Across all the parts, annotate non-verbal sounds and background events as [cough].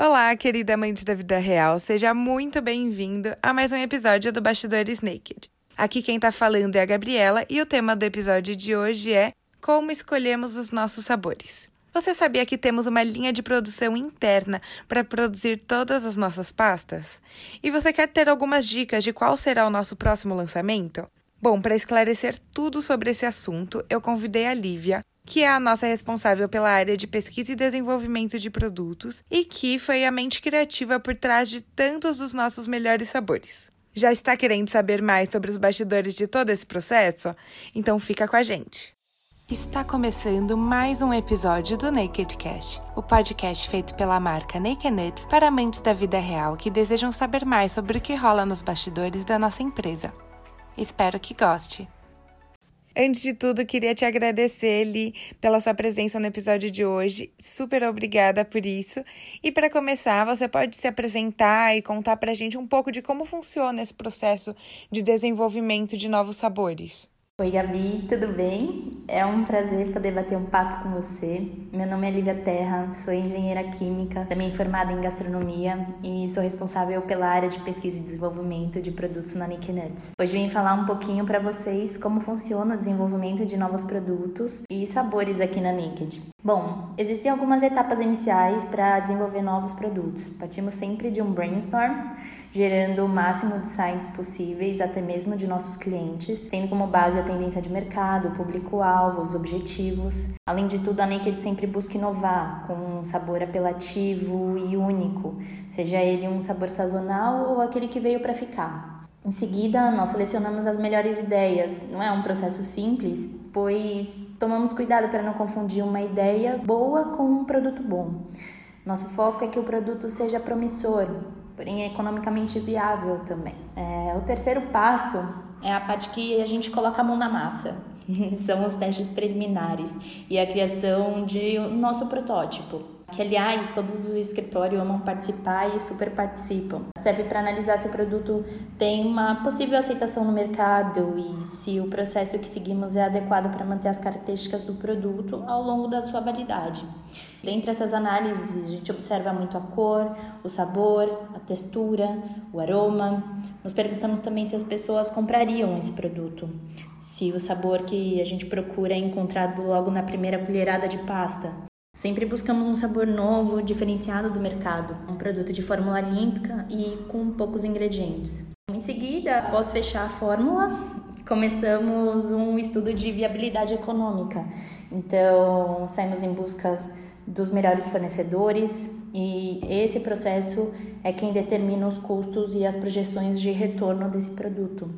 Olá, querida amante da vida real, seja muito bem-vindo a mais um episódio do Bastidores Naked. Aqui quem tá falando é a Gabriela e o tema do episódio de hoje é Como escolhemos os nossos sabores. Você sabia que temos uma linha de produção interna para produzir todas as nossas pastas? E você quer ter algumas dicas de qual será o nosso próximo lançamento? Bom, para esclarecer tudo sobre esse assunto, eu convidei a Lívia, que é a nossa responsável pela área de pesquisa e desenvolvimento de produtos e que foi a mente criativa por trás de tantos dos nossos melhores sabores. Já está querendo saber mais sobre os bastidores de todo esse processo? Então fica com a gente. Está começando mais um episódio do Naked Cast, o podcast feito pela marca Naked Nuts para amantes da vida real que desejam saber mais sobre o que rola nos bastidores da nossa empresa. Espero que goste. Antes de tudo, queria te agradecer, Li, pela sua presença no episódio de hoje. Super obrigada por isso. E para começar, você pode se apresentar e contar para a gente um pouco de como funciona esse processo de desenvolvimento de novos sabores. Oi, Gabi, tudo bem? É um prazer poder bater um papo com você. Meu nome é Lívia Terra, sou engenheira química, também formada em gastronomia e sou responsável pela área de pesquisa e desenvolvimento de produtos na Nick Nuts. Hoje vim falar um pouquinho para vocês como funciona o desenvolvimento de novos produtos e sabores aqui na Naked. Bom, existem algumas etapas iniciais para desenvolver novos produtos. Partimos sempre de um brainstorm, gerando o máximo de sites possíveis, até mesmo de nossos clientes, tendo como base a tendência de mercado, público-alvo, os objetivos. Além de tudo, a Naked sempre busca inovar com um sabor apelativo e único, seja ele um sabor sazonal ou aquele que veio para ficar. Em seguida, nós selecionamos as melhores ideias. Não é um processo simples, pois tomamos cuidado para não confundir uma ideia boa com um produto bom. Nosso foco é que o produto seja promissor, porém economicamente viável também. É, o terceiro passo é a parte que a gente coloca a mão na massa. [laughs] São os testes preliminares e a criação de nosso protótipo que aliás todos do escritório amam participar e super participam. Serve para analisar se o produto tem uma possível aceitação no mercado e se o processo que seguimos é adequado para manter as características do produto ao longo da sua validade. Dentre essas análises, a gente observa muito a cor, o sabor, a textura, o aroma. Nos perguntamos também se as pessoas comprariam esse produto, se o sabor que a gente procura é encontrado logo na primeira colherada de pasta, Sempre buscamos um sabor novo, diferenciado do mercado, um produto de fórmula límpica e com poucos ingredientes. Em seguida, após fechar a fórmula, começamos um estudo de viabilidade econômica. Então, saímos em busca dos melhores fornecedores e esse processo é quem determina os custos e as projeções de retorno desse produto.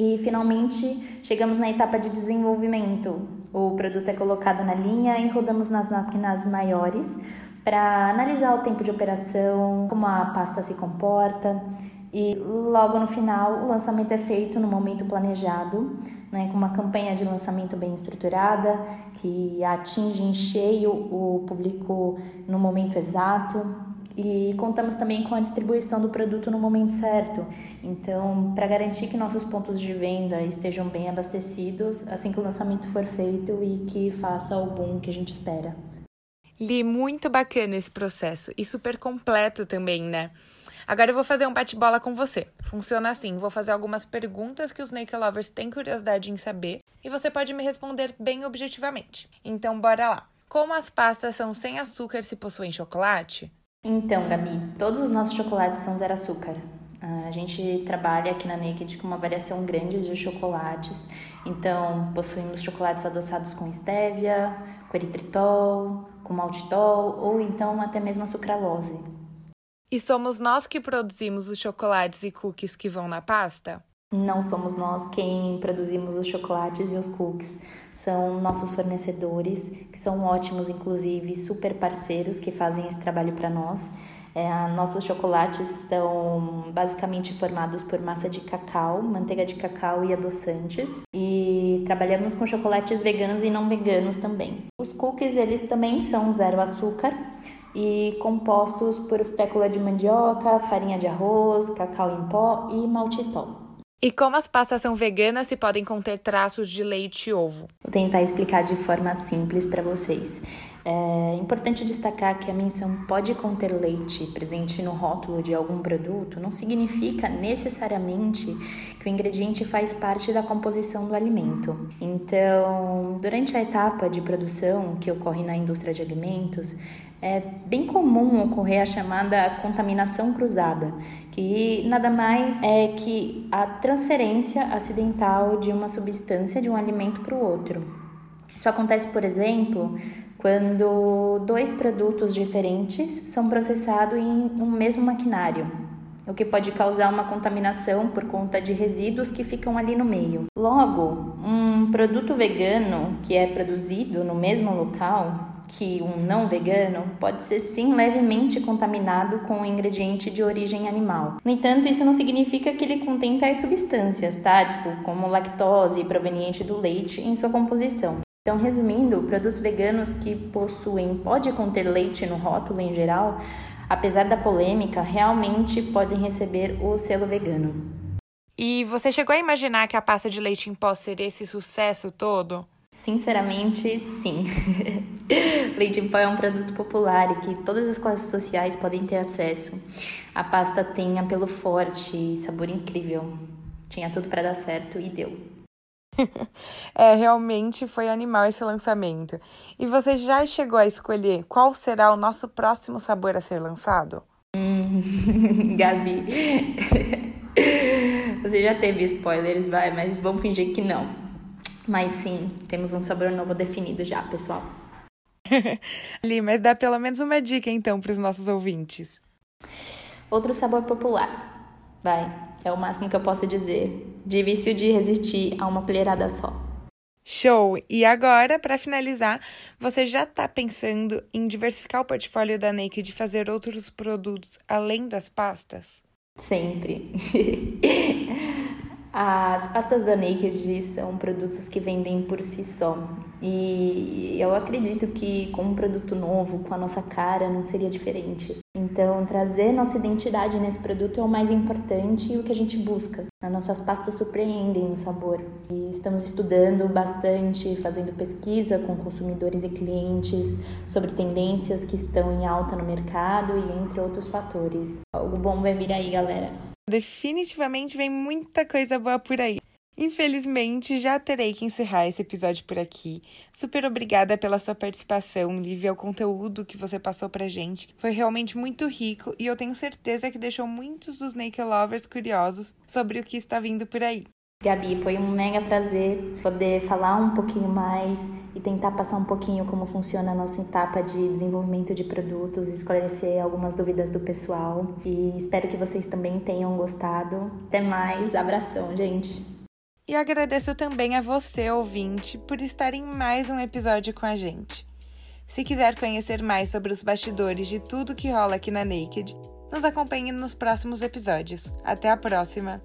E finalmente chegamos na etapa de desenvolvimento. O produto é colocado na linha e rodamos nas máquinas maiores para analisar o tempo de operação, como a pasta se comporta. E logo no final, o lançamento é feito no momento planejado, né, com uma campanha de lançamento bem estruturada, que atinge em cheio o público no momento exato, e contamos também com a distribuição do produto no momento certo. Então, para garantir que nossos pontos de venda estejam bem abastecidos assim que o lançamento for feito e que faça o boom que a gente espera. Li, muito bacana esse processo e super completo também, né? Agora eu vou fazer um bate-bola com você. Funciona assim: vou fazer algumas perguntas que os Naked Lovers têm curiosidade em saber e você pode me responder bem objetivamente. Então, bora lá. Como as pastas são sem açúcar se possuem chocolate? Então, Gabi, todos os nossos chocolates são zero açúcar. Ah, a gente trabalha aqui na Naked com uma variação grande de chocolates. Então, possuímos chocolates adoçados com estévia, com eritritol, com maltitol ou então até mesmo a sucralose. E somos nós que produzimos os chocolates e cookies que vão na pasta? Não somos nós quem produzimos os chocolates e os cookies. São nossos fornecedores, que são ótimos, inclusive, super parceiros que fazem esse trabalho para nós. É, nossos chocolates são basicamente formados por massa de cacau, manteiga de cacau e adoçantes. E trabalhamos com chocolates veganos e não veganos também. Os cookies, eles também são zero açúcar e compostos por fécula de mandioca, farinha de arroz, cacau em pó e maltitol. E como as pastas são veganas se podem conter traços de leite e ovo? Vou tentar explicar de forma simples para vocês. É importante destacar que a menção pode conter leite presente no rótulo de algum produto não significa necessariamente que o ingrediente faz parte da composição do alimento. Então, durante a etapa de produção que ocorre na indústria de alimentos, é bem comum ocorrer a chamada contaminação cruzada, que nada mais é que a transferência acidental de uma substância de um alimento para o outro. Isso acontece, por exemplo, quando dois produtos diferentes são processados em um mesmo maquinário, o que pode causar uma contaminação por conta de resíduos que ficam ali no meio. Logo, um produto vegano que é produzido no mesmo local que um não vegano pode ser sim levemente contaminado com um ingrediente de origem animal. No entanto, isso não significa que ele contém tais substâncias, tá? Tipo, como lactose proveniente do leite em sua composição. Então, resumindo, produtos veganos que possuem pode conter leite no rótulo em geral, apesar da polêmica, realmente podem receber o selo vegano. E você chegou a imaginar que a pasta de leite em pó seria esse sucesso todo? Sinceramente, sim. [laughs] Leite em pó é um produto popular e que todas as classes sociais podem ter acesso. A pasta tem apelo forte e sabor incrível. Tinha tudo para dar certo e deu. [laughs] é, realmente foi animal esse lançamento. E você já chegou a escolher qual será o nosso próximo sabor a ser lançado? Hum, [laughs] Gabi, [laughs] você já teve spoilers, vai, mas vamos fingir que não. Mas sim, temos um sabor novo definido já, pessoal. Ali, mas dá pelo menos uma dica então para os nossos ouvintes. Outro sabor popular. Vai, é o máximo que eu posso dizer. Difícil de resistir a uma colherada só. Show! E agora, para finalizar, você já está pensando em diversificar o portfólio da Naked e fazer outros produtos além das pastas? Sempre. [laughs] As pastas da Naked são produtos que vendem por si só. E eu acredito que com um produto novo, com a nossa cara, não seria diferente. Então, trazer nossa identidade nesse produto é o mais importante e o que a gente busca. As nossas pastas surpreendem no sabor. E estamos estudando bastante, fazendo pesquisa com consumidores e clientes sobre tendências que estão em alta no mercado e entre outros fatores. Algo bom vai vir aí, galera. Definitivamente vem muita coisa boa por aí. Infelizmente, já terei que encerrar esse episódio por aqui. Super obrigada pela sua participação, Lívia. O conteúdo que você passou pra gente foi realmente muito rico e eu tenho certeza que deixou muitos dos Naked Lovers curiosos sobre o que está vindo por aí. Gabi, foi um mega prazer poder falar um pouquinho mais e tentar passar um pouquinho como funciona a nossa etapa de desenvolvimento de produtos, esclarecer algumas dúvidas do pessoal e espero que vocês também tenham gostado. Até mais, abração, gente. E agradeço também a você, ouvinte, por estar em mais um episódio com a gente. Se quiser conhecer mais sobre os bastidores de tudo que rola aqui na Naked, nos acompanhe nos próximos episódios. Até a próxima!